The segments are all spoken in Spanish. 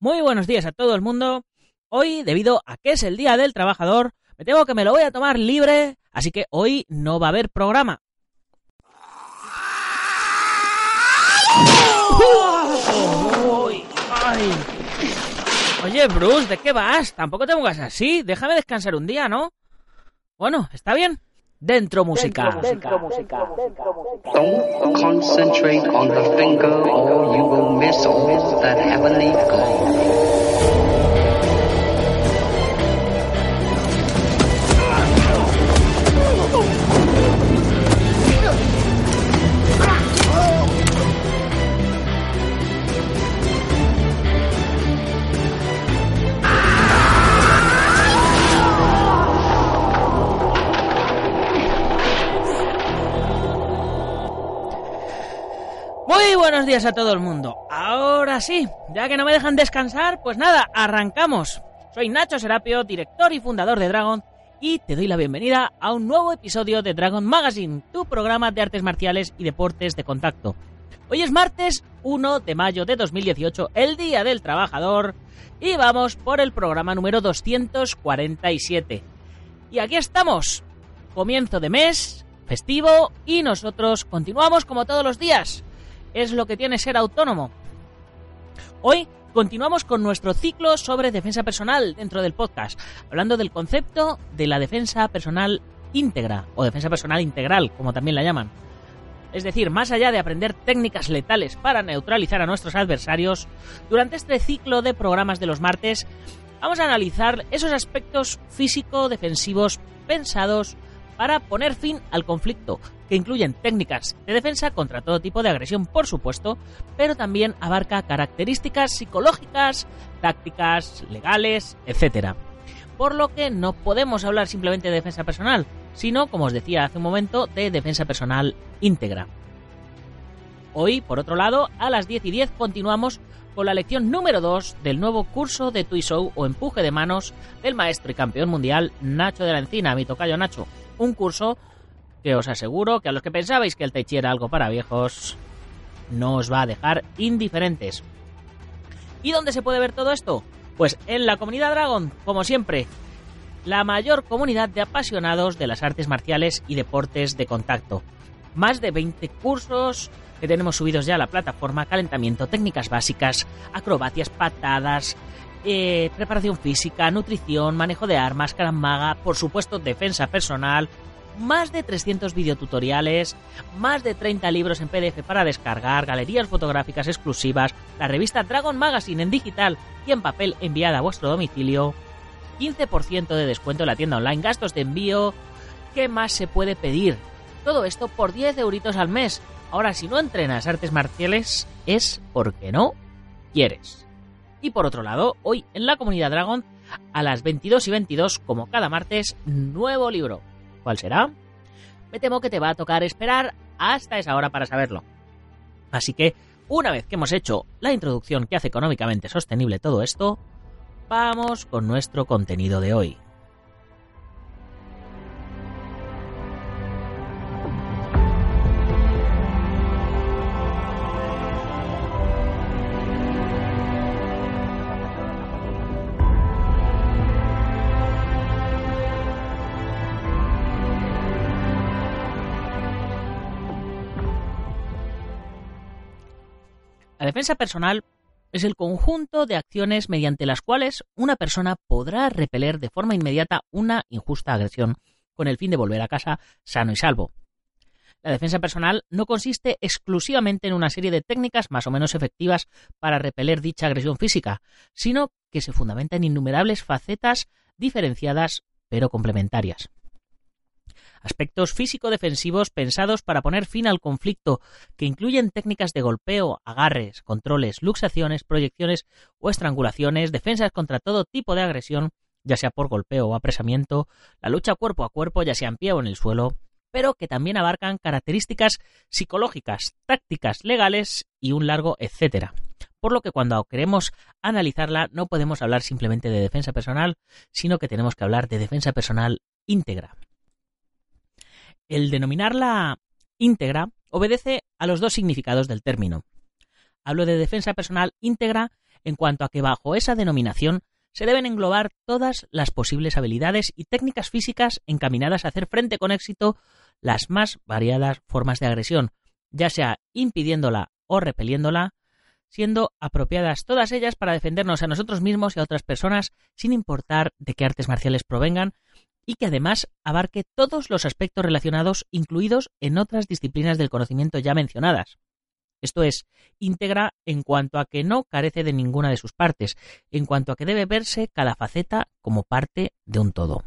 Muy buenos días a todo el mundo. Hoy, debido a que es el Día del Trabajador, me temo que me lo voy a tomar libre, así que hoy no va a haber programa. Oye, Bruce, ¿de qué vas? Tampoco te pongas así. Déjame descansar un día, ¿no? Bueno, está bien. Dentro música. Dentro música. Don't concentrate on the finger or you will miss all that heavenly glow. Muy buenos días a todo el mundo. Ahora sí, ya que no me dejan descansar, pues nada, arrancamos. Soy Nacho Serapio, director y fundador de Dragon, y te doy la bienvenida a un nuevo episodio de Dragon Magazine, tu programa de artes marciales y deportes de contacto. Hoy es martes 1 de mayo de 2018, el Día del Trabajador, y vamos por el programa número 247. Y aquí estamos, comienzo de mes, festivo, y nosotros continuamos como todos los días es lo que tiene ser autónomo. Hoy continuamos con nuestro ciclo sobre defensa personal dentro del podcast, hablando del concepto de la defensa personal íntegra o defensa personal integral, como también la llaman. Es decir, más allá de aprender técnicas letales para neutralizar a nuestros adversarios, durante este ciclo de programas de los martes vamos a analizar esos aspectos físico-defensivos pensados para poner fin al conflicto, que incluyen técnicas de defensa contra todo tipo de agresión, por supuesto, pero también abarca características psicológicas, tácticas, legales, etc. Por lo que no podemos hablar simplemente de defensa personal, sino, como os decía hace un momento, de defensa personal íntegra. Hoy, por otro lado, a las 10 y 10 continuamos con la lección número 2 del nuevo curso de Tuisou o empuje de manos del maestro y campeón mundial Nacho de la Encina, mi tocayo Nacho. Un curso que os aseguro que a los que pensabais que el Tai Chi era algo para viejos, no os va a dejar indiferentes. ¿Y dónde se puede ver todo esto? Pues en la comunidad Dragon, como siempre, la mayor comunidad de apasionados de las artes marciales y deportes de contacto. Más de 20 cursos que tenemos subidos ya a la plataforma, calentamiento, técnicas básicas, acrobacias, patadas, eh, preparación física, nutrición, manejo de armas, caramaga, por supuesto defensa personal, más de 300 videotutoriales, más de 30 libros en PDF para descargar, galerías fotográficas exclusivas, la revista Dragon Magazine en digital y en papel enviada a vuestro domicilio, 15% de descuento en la tienda online, gastos de envío, ¿qué más se puede pedir? Todo esto por 10 euritos al mes. Ahora, si no entrenas artes marciales, es porque no quieres. Y por otro lado, hoy en la comunidad Dragon, a las 22 y 22, como cada martes, nuevo libro. ¿Cuál será? Me temo que te va a tocar esperar hasta esa hora para saberlo. Así que, una vez que hemos hecho la introducción que hace económicamente sostenible todo esto, vamos con nuestro contenido de hoy. Defensa personal es el conjunto de acciones mediante las cuales una persona podrá repeler de forma inmediata una injusta agresión con el fin de volver a casa sano y salvo. La defensa personal no consiste exclusivamente en una serie de técnicas más o menos efectivas para repeler dicha agresión física, sino que se fundamenta en innumerables facetas diferenciadas pero complementarias. Aspectos físico-defensivos pensados para poner fin al conflicto, que incluyen técnicas de golpeo, agarres, controles, luxaciones, proyecciones o estrangulaciones, defensas contra todo tipo de agresión, ya sea por golpeo o apresamiento, la lucha cuerpo a cuerpo, ya sea en pie o en el suelo, pero que también abarcan características psicológicas, tácticas, legales y un largo etcétera. Por lo que cuando queremos analizarla no podemos hablar simplemente de defensa personal, sino que tenemos que hablar de defensa personal íntegra. El denominarla íntegra obedece a los dos significados del término. Hablo de defensa personal íntegra en cuanto a que bajo esa denominación se deben englobar todas las posibles habilidades y técnicas físicas encaminadas a hacer frente con éxito las más variadas formas de agresión, ya sea impidiéndola o repeliéndola, siendo apropiadas todas ellas para defendernos a nosotros mismos y a otras personas sin importar de qué artes marciales provengan y que además abarque todos los aspectos relacionados incluidos en otras disciplinas del conocimiento ya mencionadas. Esto es, íntegra en cuanto a que no carece de ninguna de sus partes, en cuanto a que debe verse cada faceta como parte de un todo.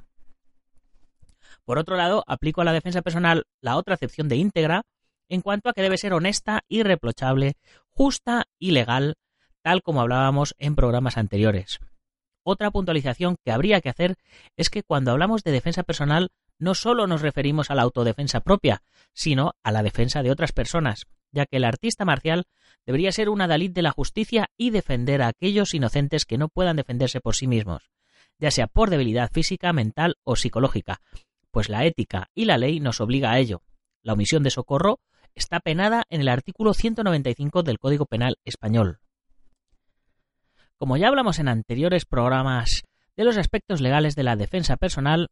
Por otro lado, aplico a la defensa personal la otra acepción de íntegra, en cuanto a que debe ser honesta, irreprochable, justa y legal, tal como hablábamos en programas anteriores. Otra puntualización que habría que hacer es que cuando hablamos de defensa personal no solo nos referimos a la autodefensa propia, sino a la defensa de otras personas, ya que el artista marcial debería ser un adalid de la justicia y defender a aquellos inocentes que no puedan defenderse por sí mismos, ya sea por debilidad física, mental o psicológica, pues la ética y la ley nos obliga a ello. La omisión de socorro está penada en el artículo 195 del Código Penal español. Como ya hablamos en anteriores programas de los aspectos legales de la defensa personal,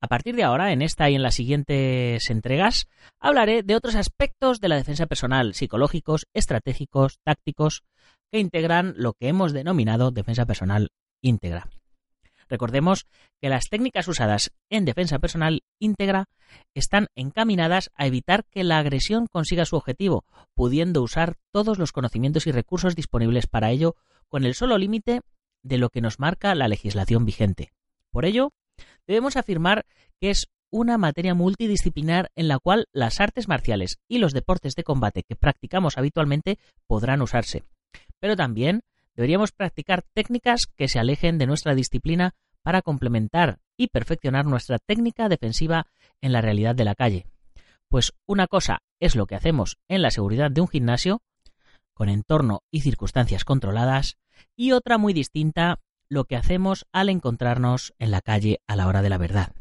a partir de ahora, en esta y en las siguientes entregas, hablaré de otros aspectos de la defensa personal, psicológicos, estratégicos, tácticos, que integran lo que hemos denominado defensa personal íntegra. Recordemos que las técnicas usadas en defensa personal íntegra están encaminadas a evitar que la agresión consiga su objetivo, pudiendo usar todos los conocimientos y recursos disponibles para ello con el solo límite de lo que nos marca la legislación vigente. Por ello, debemos afirmar que es una materia multidisciplinar en la cual las artes marciales y los deportes de combate que practicamos habitualmente podrán usarse. Pero también deberíamos practicar técnicas que se alejen de nuestra disciplina para complementar y perfeccionar nuestra técnica defensiva en la realidad de la calle. Pues una cosa es lo que hacemos en la seguridad de un gimnasio, con entorno y circunstancias controladas, y otra muy distinta, lo que hacemos al encontrarnos en la calle a la hora de la verdad.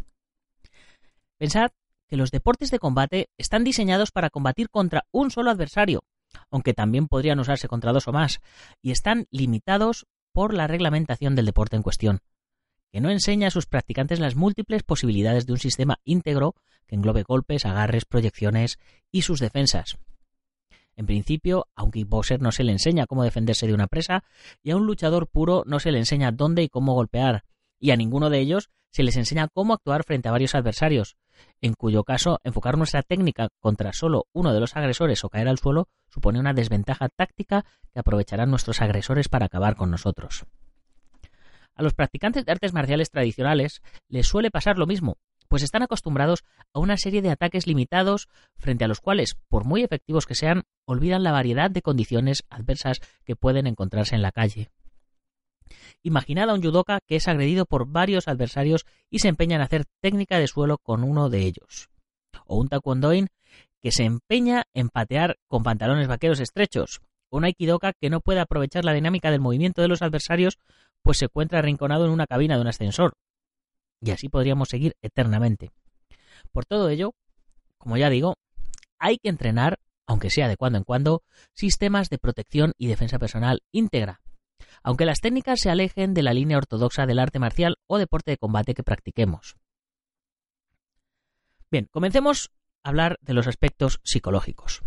Pensad que los deportes de combate están diseñados para combatir contra un solo adversario, aunque también podrían usarse contra dos o más, y están limitados por la reglamentación del deporte en cuestión, que no enseña a sus practicantes las múltiples posibilidades de un sistema íntegro que englobe golpes, agarres, proyecciones y sus defensas. En principio, a un kickboxer no se le enseña cómo defenderse de una presa, y a un luchador puro no se le enseña dónde y cómo golpear, y a ninguno de ellos se les enseña cómo actuar frente a varios adversarios, en cuyo caso enfocar nuestra técnica contra solo uno de los agresores o caer al suelo supone una desventaja táctica que aprovecharán nuestros agresores para acabar con nosotros. A los practicantes de artes marciales tradicionales les suele pasar lo mismo, pues están acostumbrados a una serie de ataques limitados frente a los cuales, por muy efectivos que sean, olvidan la variedad de condiciones adversas que pueden encontrarse en la calle. Imaginad a un judoka que es agredido por varios adversarios y se empeña en hacer técnica de suelo con uno de ellos. O un taekwondoin que se empeña en patear con pantalones vaqueros estrechos. O un aikidoka que no puede aprovechar la dinámica del movimiento de los adversarios pues se encuentra arrinconado en una cabina de un ascensor. Y así podríamos seguir eternamente. Por todo ello, como ya digo, hay que entrenar, aunque sea de cuando en cuando, sistemas de protección y defensa personal íntegra, aunque las técnicas se alejen de la línea ortodoxa del arte marcial o deporte de combate que practiquemos. Bien, comencemos a hablar de los aspectos psicológicos.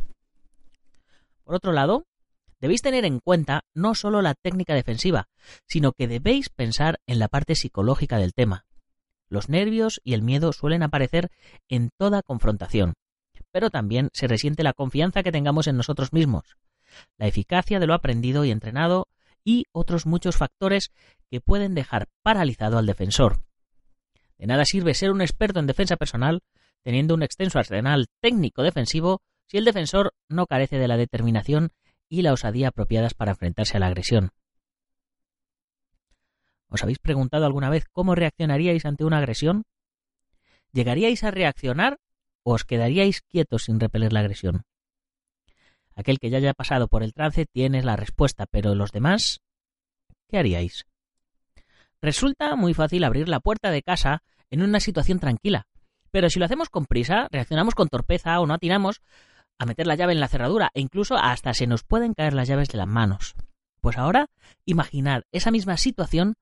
Por otro lado, debéis tener en cuenta no solo la técnica defensiva, sino que debéis pensar en la parte psicológica del tema. Los nervios y el miedo suelen aparecer en toda confrontación, pero también se resiente la confianza que tengamos en nosotros mismos, la eficacia de lo aprendido y entrenado y otros muchos factores que pueden dejar paralizado al defensor. De nada sirve ser un experto en defensa personal teniendo un extenso arsenal técnico defensivo si el defensor no carece de la determinación y la osadía apropiadas para enfrentarse a la agresión. ¿Os habéis preguntado alguna vez cómo reaccionaríais ante una agresión? ¿Llegaríais a reaccionar o os quedaríais quietos sin repeler la agresión? Aquel que ya haya pasado por el trance tiene la respuesta, pero los demás, ¿qué haríais? Resulta muy fácil abrir la puerta de casa en una situación tranquila, pero si lo hacemos con prisa, reaccionamos con torpeza o no atinamos a meter la llave en la cerradura e incluso hasta se nos pueden caer las llaves de las manos. Pues ahora, imaginad esa misma situación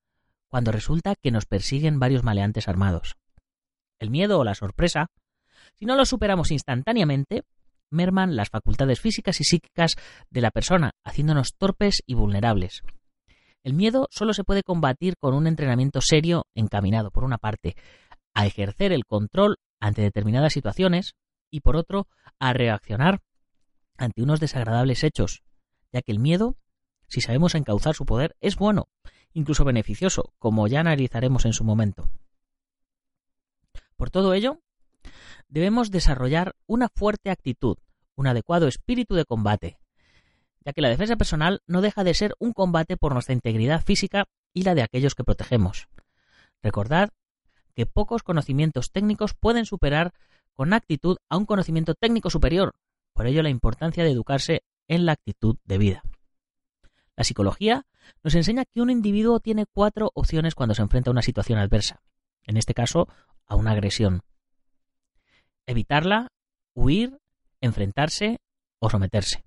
cuando resulta que nos persiguen varios maleantes armados. El miedo o la sorpresa, si no lo superamos instantáneamente, merman las facultades físicas y psíquicas de la persona, haciéndonos torpes y vulnerables. El miedo solo se puede combatir con un entrenamiento serio encaminado, por una parte, a ejercer el control ante determinadas situaciones y, por otro, a reaccionar ante unos desagradables hechos, ya que el miedo, si sabemos encauzar su poder, es bueno incluso beneficioso, como ya analizaremos en su momento. Por todo ello, debemos desarrollar una fuerte actitud, un adecuado espíritu de combate, ya que la defensa personal no deja de ser un combate por nuestra integridad física y la de aquellos que protegemos. Recordad que pocos conocimientos técnicos pueden superar con actitud a un conocimiento técnico superior, por ello la importancia de educarse en la actitud de vida. La psicología nos enseña que un individuo tiene cuatro opciones cuando se enfrenta a una situación adversa, en este caso a una agresión. Evitarla, huir, enfrentarse o someterse.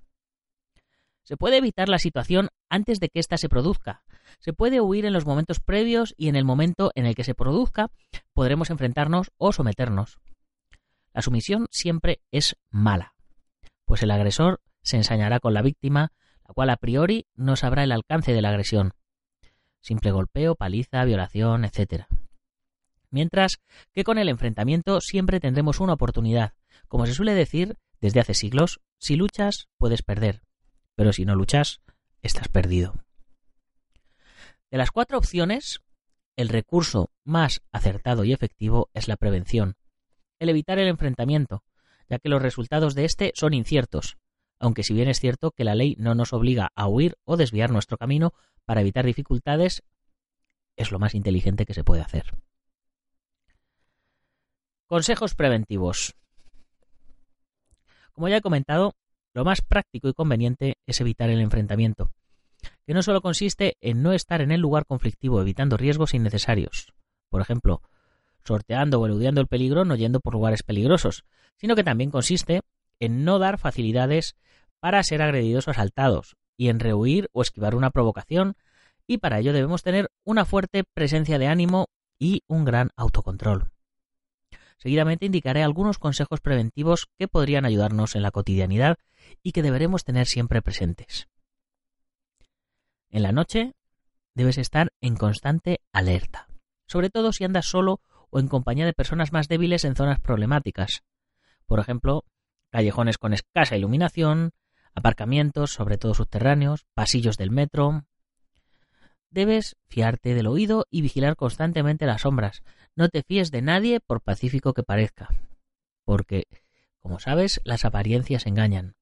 Se puede evitar la situación antes de que ésta se produzca. Se puede huir en los momentos previos y en el momento en el que se produzca podremos enfrentarnos o someternos. La sumisión siempre es mala, pues el agresor se ensañará con la víctima, la cual a priori no sabrá el alcance de la agresión. Simple golpeo, paliza, violación, etc. Mientras que con el enfrentamiento siempre tendremos una oportunidad. Como se suele decir desde hace siglos, si luchas puedes perder, pero si no luchas, estás perdido. De las cuatro opciones, el recurso más acertado y efectivo es la prevención, el evitar el enfrentamiento, ya que los resultados de éste son inciertos, aunque si bien es cierto que la ley no nos obliga a huir o desviar nuestro camino para evitar dificultades, es lo más inteligente que se puede hacer. Consejos preventivos. Como ya he comentado, lo más práctico y conveniente es evitar el enfrentamiento, que no solo consiste en no estar en el lugar conflictivo evitando riesgos innecesarios, por ejemplo, sorteando o eludiendo el peligro no yendo por lugares peligrosos, sino que también consiste en no dar facilidades para ser agredidos o asaltados, y en rehuir o esquivar una provocación, y para ello debemos tener una fuerte presencia de ánimo y un gran autocontrol. Seguidamente indicaré algunos consejos preventivos que podrían ayudarnos en la cotidianidad y que deberemos tener siempre presentes. En la noche debes estar en constante alerta, sobre todo si andas solo o en compañía de personas más débiles en zonas problemáticas. Por ejemplo, callejones con escasa iluminación, aparcamientos, sobre todo subterráneos, pasillos del metro. Debes fiarte del oído y vigilar constantemente las sombras. No te fíes de nadie por pacífico que parezca, porque, como sabes, las apariencias engañan.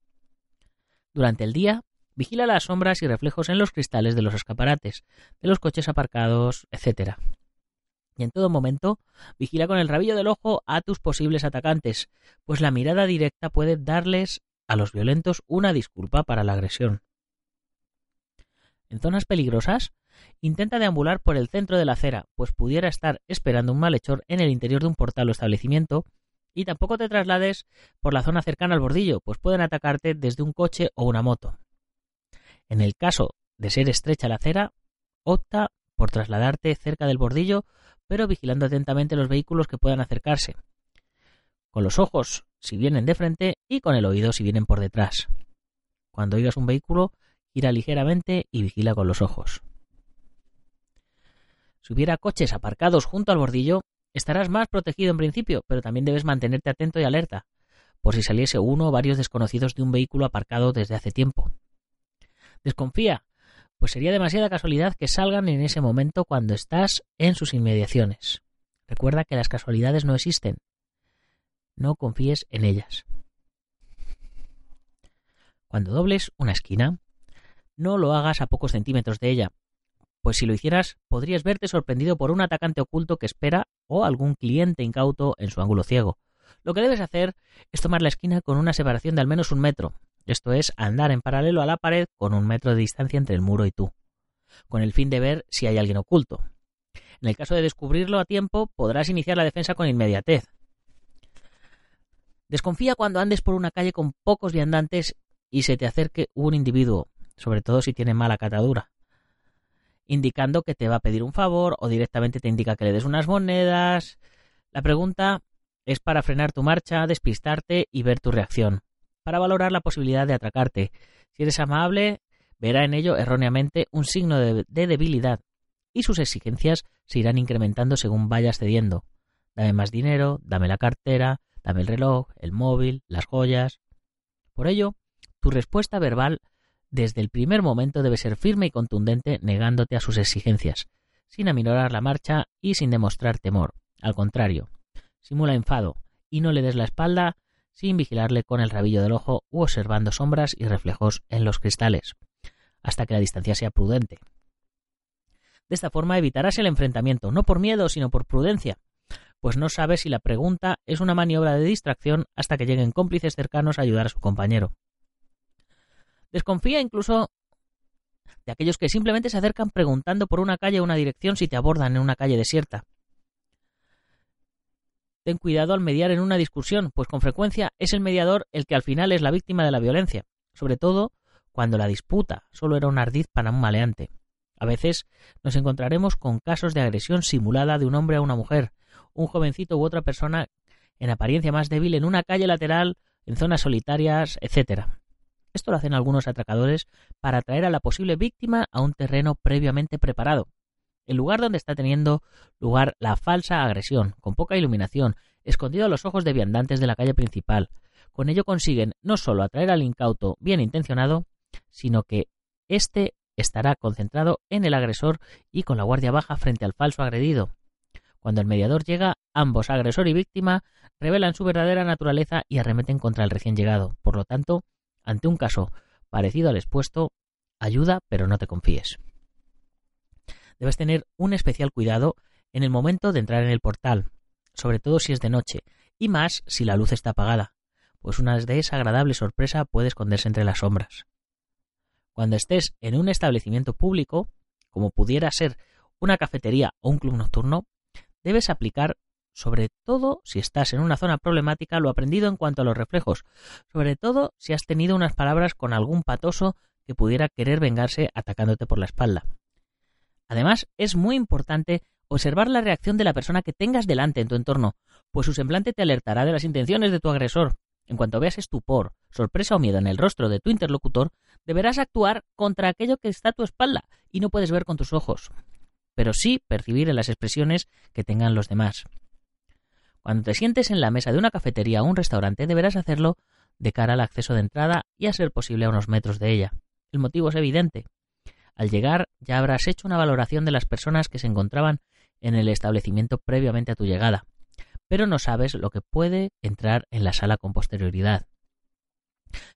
Durante el día, vigila las sombras y reflejos en los cristales de los escaparates, de los coches aparcados, etc. Y en todo momento, vigila con el rabillo del ojo a tus posibles atacantes, pues la mirada directa puede darles a los violentos una disculpa para la agresión. En zonas peligrosas, intenta deambular por el centro de la acera, pues pudiera estar esperando un malhechor en el interior de un portal o establecimiento, y tampoco te traslades por la zona cercana al bordillo, pues pueden atacarte desde un coche o una moto. En el caso de ser estrecha la acera, opta por trasladarte cerca del bordillo, pero vigilando atentamente los vehículos que puedan acercarse, con los ojos si vienen de frente y con el oído si vienen por detrás. Cuando oigas un vehículo, gira ligeramente y vigila con los ojos. Si hubiera coches aparcados junto al bordillo, estarás más protegido en principio, pero también debes mantenerte atento y alerta, por si saliese uno o varios desconocidos de un vehículo aparcado desde hace tiempo. Desconfía, pues sería demasiada casualidad que salgan en ese momento cuando estás en sus inmediaciones. Recuerda que las casualidades no existen, no confíes en ellas. Cuando dobles una esquina, no lo hagas a pocos centímetros de ella, pues si lo hicieras podrías verte sorprendido por un atacante oculto que espera o algún cliente incauto en su ángulo ciego. Lo que debes hacer es tomar la esquina con una separación de al menos un metro, esto es, andar en paralelo a la pared con un metro de distancia entre el muro y tú, con el fin de ver si hay alguien oculto. En el caso de descubrirlo a tiempo, podrás iniciar la defensa con inmediatez. Desconfía cuando andes por una calle con pocos viandantes y se te acerque un individuo, sobre todo si tiene mala catadura, indicando que te va a pedir un favor o directamente te indica que le des unas monedas. La pregunta es para frenar tu marcha, despistarte y ver tu reacción, para valorar la posibilidad de atracarte. Si eres amable, verá en ello erróneamente un signo de, debilidad y sus exigencias se irán incrementando según vayas cediendo. Dame más dinero, dame la cartera, dame el reloj, el móvil, las joyas. Por ello, tu respuesta verbal desde el primer momento debe ser firme y contundente negándote a sus exigencias, sin aminorar la marcha y sin demostrar temor. Al contrario, simula enfado y no le des la espalda sin vigilarle con el rabillo del ojo u observando sombras y reflejos en los cristales, hasta que la distancia sea prudente. De esta forma evitarás el enfrentamiento, no por miedo, sino por prudencia, pues no sabes si la pregunta es una maniobra de distracción hasta que lleguen cómplices cercanos a ayudar a su compañero. Desconfía incluso de aquellos que simplemente se acercan preguntando por una calle o una dirección si te abordan en una calle desierta. Ten cuidado al mediar en una discusión, pues con frecuencia es el mediador el que al final es la víctima de la violencia, sobre todo cuando la disputa solo era un ardiz para un maleante. A veces nos encontraremos con casos de agresión simulada de un hombre a una mujer, un jovencito u otra persona en apariencia más débil en una calle lateral, en zonas solitarias, etc. Esto lo hacen algunos atracadores para atraer a la posible víctima a un terreno previamente preparado, el lugar donde está teniendo lugar la falsa agresión, con poca iluminación, escondido a los ojos de viandantes de la calle principal. Con ello consiguen no solo atraer al incauto bien intencionado, sino que éste estará concentrado en el agresor y con la guardia baja frente al falso agredido. Cuando el mediador llega, ambos, agresor y víctima, revelan su verdadera naturaleza y arremeten contra el recién llegado. Por lo tanto, ante un caso parecido al expuesto, ayuda pero no te confíes. Debes tener un especial cuidado en el momento de entrar en el portal, sobre todo si es de noche, y más si la luz está apagada, pues una desagradable sorpresa puede esconderse entre las sombras. Cuando estés en un establecimiento público, como pudiera ser una cafetería o un club nocturno, debes aplicar sobre todo si estás en una zona problemática, lo aprendido en cuanto a los reflejos, sobre todo si has tenido unas palabras con algún patoso que pudiera querer vengarse atacándote por la espalda. Además, es muy importante observar la reacción de la persona que tengas delante en tu entorno, pues su semblante te alertará de las intenciones de tu agresor. En cuanto veas estupor, sorpresa o miedo en el rostro de tu interlocutor, deberás actuar contra aquello que está a tu espalda y no puedes ver con tus ojos, pero sí percibir en las expresiones que tengan los demás. Cuando te sientes en la mesa de una cafetería o un restaurante, deberás hacerlo de cara al acceso de entrada y a ser posible a unos metros de ella. El motivo es evidente. Al llegar ya habrás hecho una valoración de las personas que se encontraban en el establecimiento previamente a tu llegada, pero no sabes lo que puede entrar en la sala con posterioridad.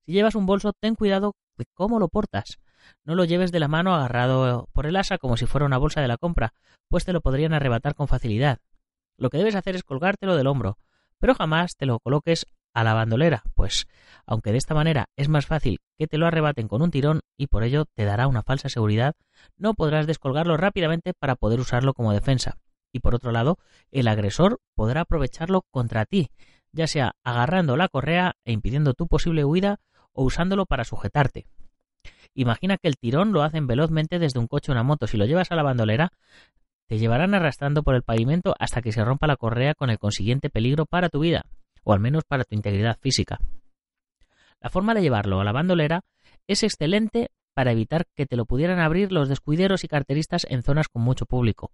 Si llevas un bolso, ten cuidado de cómo lo portas. No lo lleves de la mano agarrado por el asa como si fuera una bolsa de la compra, pues te lo podrían arrebatar con facilidad. Lo que debes hacer es colgártelo del hombro, pero jamás te lo coloques a la bandolera, pues aunque de esta manera es más fácil que te lo arrebaten con un tirón y por ello te dará una falsa seguridad, no podrás descolgarlo rápidamente para poder usarlo como defensa. Y por otro lado, el agresor podrá aprovecharlo contra ti, ya sea agarrando la correa e impidiendo tu posible huida o usándolo para sujetarte. Imagina que el tirón lo hacen velozmente desde un coche o una moto. Si lo llevas a la bandolera, te llevarán arrastrando por el pavimento hasta que se rompa la correa con el consiguiente peligro para tu vida, o al menos para tu integridad física. La forma de llevarlo a la bandolera es excelente para evitar que te lo pudieran abrir los descuideros y carteristas en zonas con mucho público,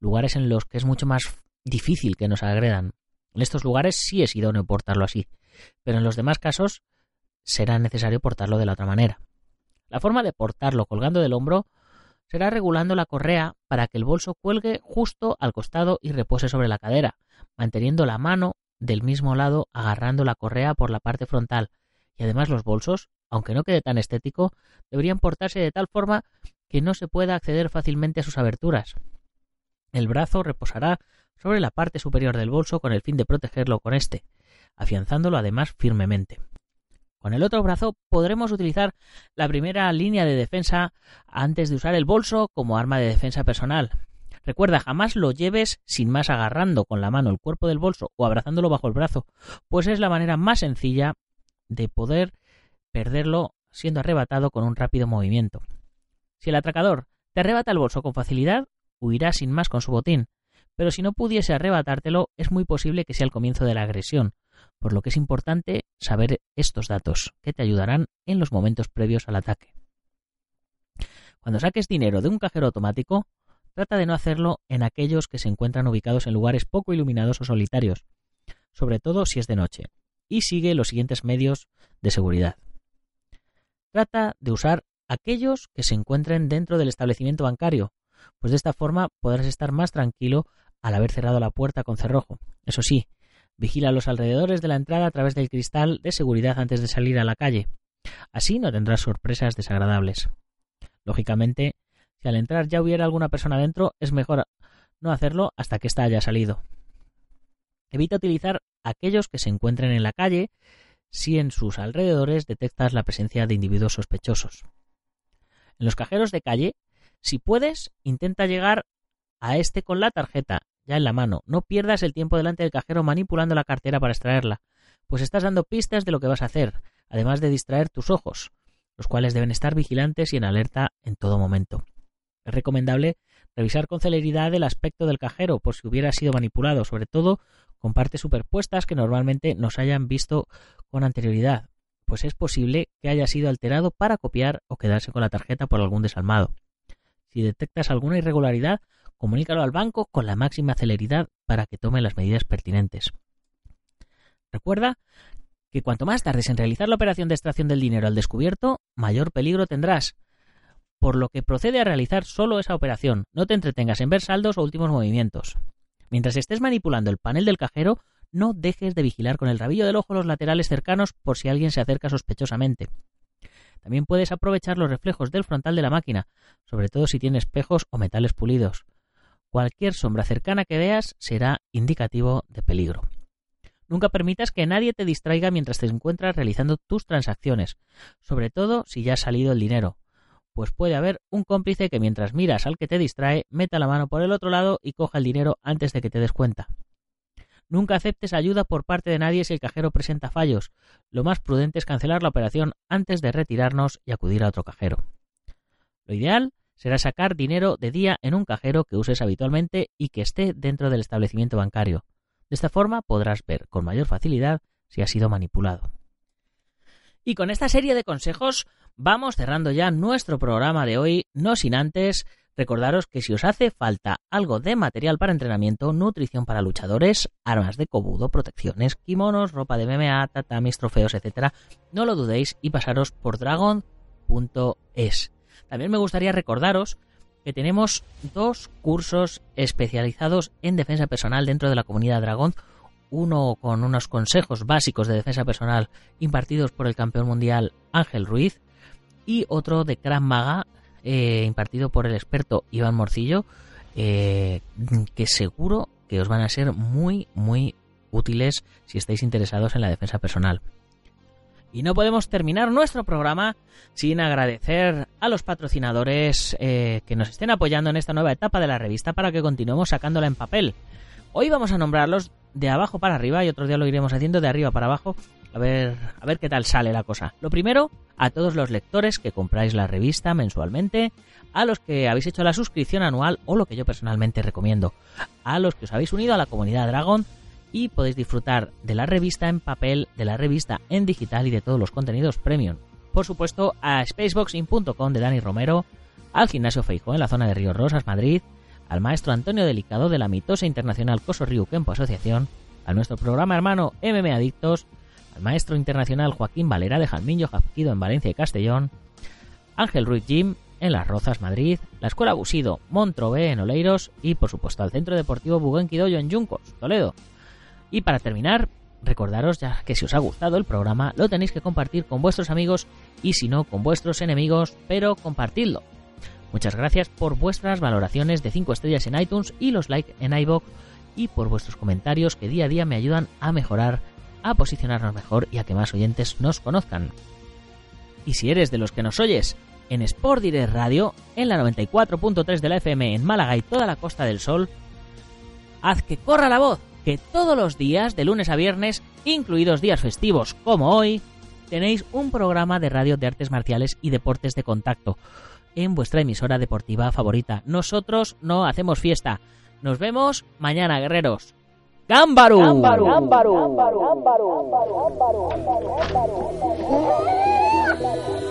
lugares en los que es mucho más difícil que nos agredan. En estos lugares sí es idóneo portarlo así, pero en los demás casos será necesario portarlo de la otra manera. La forma de portarlo colgando del hombro será regulando la correa para que el bolso cuelgue justo al costado y repose sobre la cadera, manteniendo la mano del mismo lado agarrando la correa por la parte frontal. Y además los bolsos, aunque no quede tan estético, deberían portarse de tal forma que no se pueda acceder fácilmente a sus aberturas. El brazo reposará sobre la parte superior del bolso con el fin de protegerlo con este, afianzándolo además firmemente. Con el otro brazo podremos utilizar la primera línea de defensa antes de usar el bolso como arma de defensa personal. Recuerda, jamás lo lleves sin más agarrando con la mano el cuerpo del bolso o abrazándolo bajo el brazo, pues es la manera más sencilla de poder perderlo siendo arrebatado con un rápido movimiento. Si el atracador te arrebata el bolso con facilidad, huirá sin más con su botín, pero si no pudiese arrebatártelo, es muy posible que sea el comienzo de la agresión, por lo que es importante saber estos datos, que te ayudarán en los momentos previos al ataque. Cuando saques dinero de un cajero automático, trata de no hacerlo en aquellos que se encuentran ubicados en lugares poco iluminados o solitarios, sobre todo si es de noche, y sigue los siguientes medios de seguridad. Trata de usar aquellos que se encuentren dentro del establecimiento bancario, pues de esta forma podrás estar más tranquilo al haber cerrado la puerta con cerrojo. Eso sí, Vigila los alrededores de la entrada a través del cristal de seguridad antes de salir a la calle. Así no tendrás sorpresas desagradables. Lógicamente, si al entrar ya hubiera alguna persona dentro, es mejor no hacerlo hasta que ésta haya salido. Evita utilizar aquellos que se encuentren en la calle si en sus alrededores detectas la presencia de individuos sospechosos. En los cajeros de calle, si puedes, intenta llegar a este con la tarjeta ya en la mano. No pierdas el tiempo delante del cajero manipulando la cartera para extraerla, pues estás dando pistas de lo que vas a hacer, además de distraer tus ojos, los cuales deben estar vigilantes y en alerta en todo momento. Es recomendable revisar con celeridad el aspecto del cajero por si hubiera sido manipulado, sobre todo con partes superpuestas que normalmente nos hayan visto con anterioridad, pues es posible que haya sido alterado para copiar o quedarse con la tarjeta por algún desalmado. Si detectas alguna irregularidad, comunícalo al banco con la máxima celeridad para que tome las medidas pertinentes. Recuerda que cuanto más tardes en realizar la operación de extracción del dinero al descubierto, mayor peligro tendrás, por lo que procede a realizar solo esa operación. No te entretengas en ver saldos o últimos movimientos. Mientras estés manipulando el panel del cajero, no dejes de vigilar con el rabillo del ojo los laterales cercanos por si alguien se acerca sospechosamente. También puedes aprovechar los reflejos del frontal de la máquina, sobre todo si tiene espejos o metales pulidos. Cualquier sombra cercana que veas será indicativo de peligro. Nunca permitas que nadie te distraiga mientras te encuentras realizando tus transacciones, sobre todo si ya ha salido el dinero, pues puede haber un cómplice que mientras miras al que te distrae, meta la mano por el otro lado y coja el dinero antes de que te des cuenta. Nunca aceptes ayuda por parte de nadie si el cajero presenta fallos. Lo más prudente es cancelar la operación antes de retirarnos y acudir a otro cajero. Lo ideal será sacar dinero de día en un cajero que uses habitualmente y que esté dentro del establecimiento bancario. De esta forma podrás ver con mayor facilidad si ha sido manipulado. Y con esta serie de consejos vamos cerrando ya nuestro programa de hoy, no sin antes recordaros que si os hace falta algo de material para entrenamiento, nutrición para luchadores, armas de cobudo, protecciones, kimonos, ropa de MMA, tatamis, trofeos, etc., no lo dudéis y pasaros por dragon.es. También me gustaría recordaros que tenemos dos cursos especializados en defensa personal dentro de la comunidad Dragón. Uno con unos consejos básicos de defensa personal impartidos por el campeón mundial Ángel Ruiz y otro de Krav Maga eh, impartido por el experto Iván Morcillo eh, que seguro que os van a ser muy muy útiles si estáis interesados en la defensa personal. Y no podemos terminar nuestro programa sin agradecer a los patrocinadores eh, que nos estén apoyando en esta nueva etapa de la revista para que continuemos sacándola en papel. Hoy vamos a nombrarlos de abajo para arriba y otro día lo iremos haciendo de arriba para abajo. A ver, a ver qué tal sale la cosa. Lo primero, a todos los lectores que compráis la revista mensualmente, a los que habéis hecho la suscripción anual o lo que yo personalmente recomiendo, a los que os habéis unido a la comunidad Dragon y podéis disfrutar de la revista en papel, de la revista en digital y de todos los contenidos premium. Por supuesto, a spaceboxing.com de Dani Romero, al Gimnasio Feijo en la zona de Río Rosas, Madrid, al maestro Antonio Delicado de la mitosa internacional Coso Río Kempo Asociación, a nuestro programa hermano MM Adictos, al maestro internacional Joaquín Valera de Jalmillo Japquido en Valencia y Castellón, Ángel Ruiz Jim en Las Rozas, Madrid, la Escuela Busido Montrové en Oleiros y por supuesto al Centro Deportivo Buguenquidoyo en Yuncos, Toledo. Y para terminar, recordaros ya que si os ha gustado el programa lo tenéis que compartir con vuestros amigos y si no con vuestros enemigos, pero compartidlo. Muchas gracias por vuestras valoraciones de 5 estrellas en iTunes y los likes en iVoox y por vuestros comentarios que día a día me ayudan a mejorar, a posicionarnos mejor y a que más oyentes nos conozcan. Y si eres de los que nos oyes en Sport Direct Radio, en la 94.3 de la FM en Málaga y toda la Costa del Sol, haz que corra la voz que todos los días, de lunes a viernes, incluidos días festivos como hoy, tenéis un programa de radio de artes marciales y deportes de contacto en vuestra emisora deportiva favorita. Nosotros no hacemos fiesta. Nos vemos mañana, guerreros. Sé cómo fue.